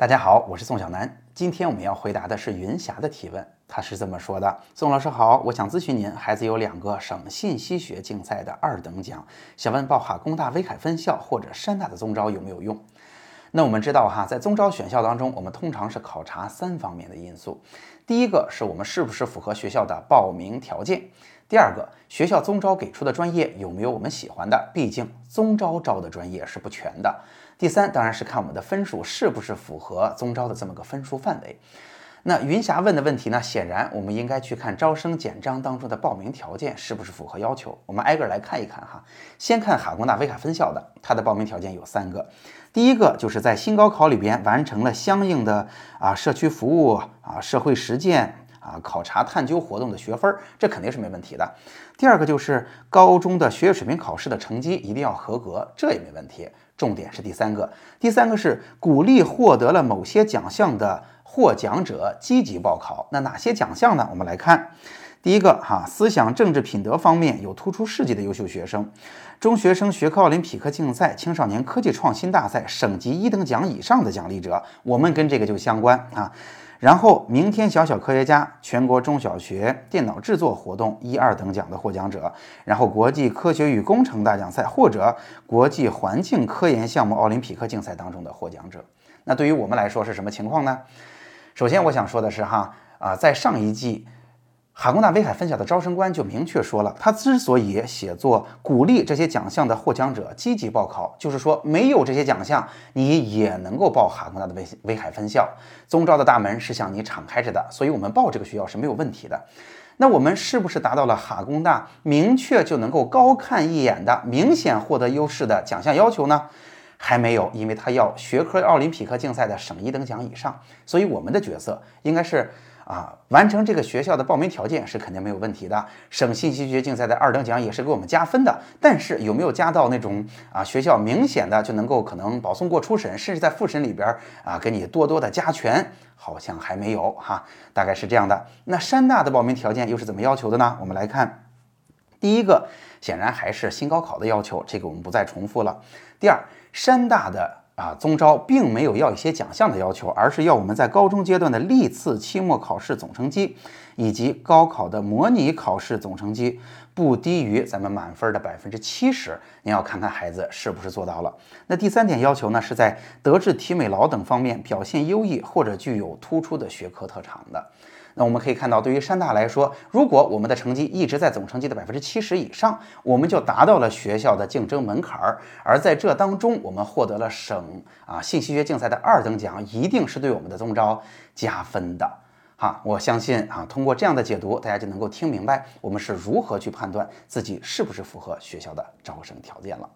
大家好，我是宋小南。今天我们要回答的是云霞的提问，他是这么说的：宋老师好，我想咨询您，孩子有两个省信息学竞赛的二等奖，想问报哈工大威海分校或者山大的中招有没有用？那我们知道哈，在中招选校当中，我们通常是考察三方面的因素，第一个是我们是不是符合学校的报名条件，第二个学校中招给出的专业有没有我们喜欢的，毕竟中招招的专业是不全的。第三当然是看我们的分数是不是符合中招的这么个分数范围。那云霞问的问题呢？显然我们应该去看招生简章当中的报名条件是不是符合要求。我们挨个来看一看哈。先看哈工大威海分校的，它的报名条件有三个。第一个就是在新高考里边完成了相应的啊社区服务啊社会实践。啊，考察探究活动的学分儿，这肯定是没问题的。第二个就是高中的学业水平考试的成绩一定要合格，这也没问题。重点是第三个，第三个是鼓励获得了某些奖项的获奖者积极报考。那哪些奖项呢？我们来看，第一个哈，思想政治品德方面有突出事迹的优秀学生，中学生学科奥林匹克竞赛、青少年科技创新大赛省级一等奖以上的奖励者，我们跟这个就相关啊。然后，明天小小科学家全国中小学电脑制作活动一二等奖的获奖者，然后国际科学与工程大奖赛或者国际环境科研项目奥林匹克竞赛当中的获奖者。那对于我们来说是什么情况呢？首先，我想说的是哈啊，在上一季。哈工大威海分校的招生官就明确说了，他之所以写作鼓励这些奖项的获奖者积极报考，就是说没有这些奖项，你也能够报哈工大的威威海分校，中招的大门是向你敞开着的，所以我们报这个学校是没有问题的。那我们是不是达到了哈工大明确就能够高看一眼的明显获得优势的奖项要求呢？还没有，因为他要学科奥林匹克竞赛的省一等奖以上，所以我们的角色应该是。啊，完成这个学校的报名条件是肯定没有问题的。省信息学竞赛的二等奖也是给我们加分的，但是有没有加到那种啊学校明显的就能够可能保送过初审，甚至在复审里边啊给你多多的加权，好像还没有哈，大概是这样的。那山大的报名条件又是怎么要求的呢？我们来看，第一个显然还是新高考的要求，这个我们不再重复了。第二，山大的。啊，中招并没有要一些奖项的要求，而是要我们在高中阶段的历次期末考试总成绩，以及高考的模拟考试总成绩不低于咱们满分的百分之七十。您要看看孩子是不是做到了。那第三点要求呢，是在德智体美劳等方面表现优异或者具有突出的学科特长的。那我们可以看到，对于山大来说，如果我们的成绩一直在总成绩的百分之七十以上，我们就达到了学校的竞争门槛儿。而在这当中，我们获得了省啊信息学竞赛的二等奖，一定是对我们的中招加分的。哈，我相信啊，通过这样的解读，大家就能够听明白我们是如何去判断自己是不是符合学校的招生条件了。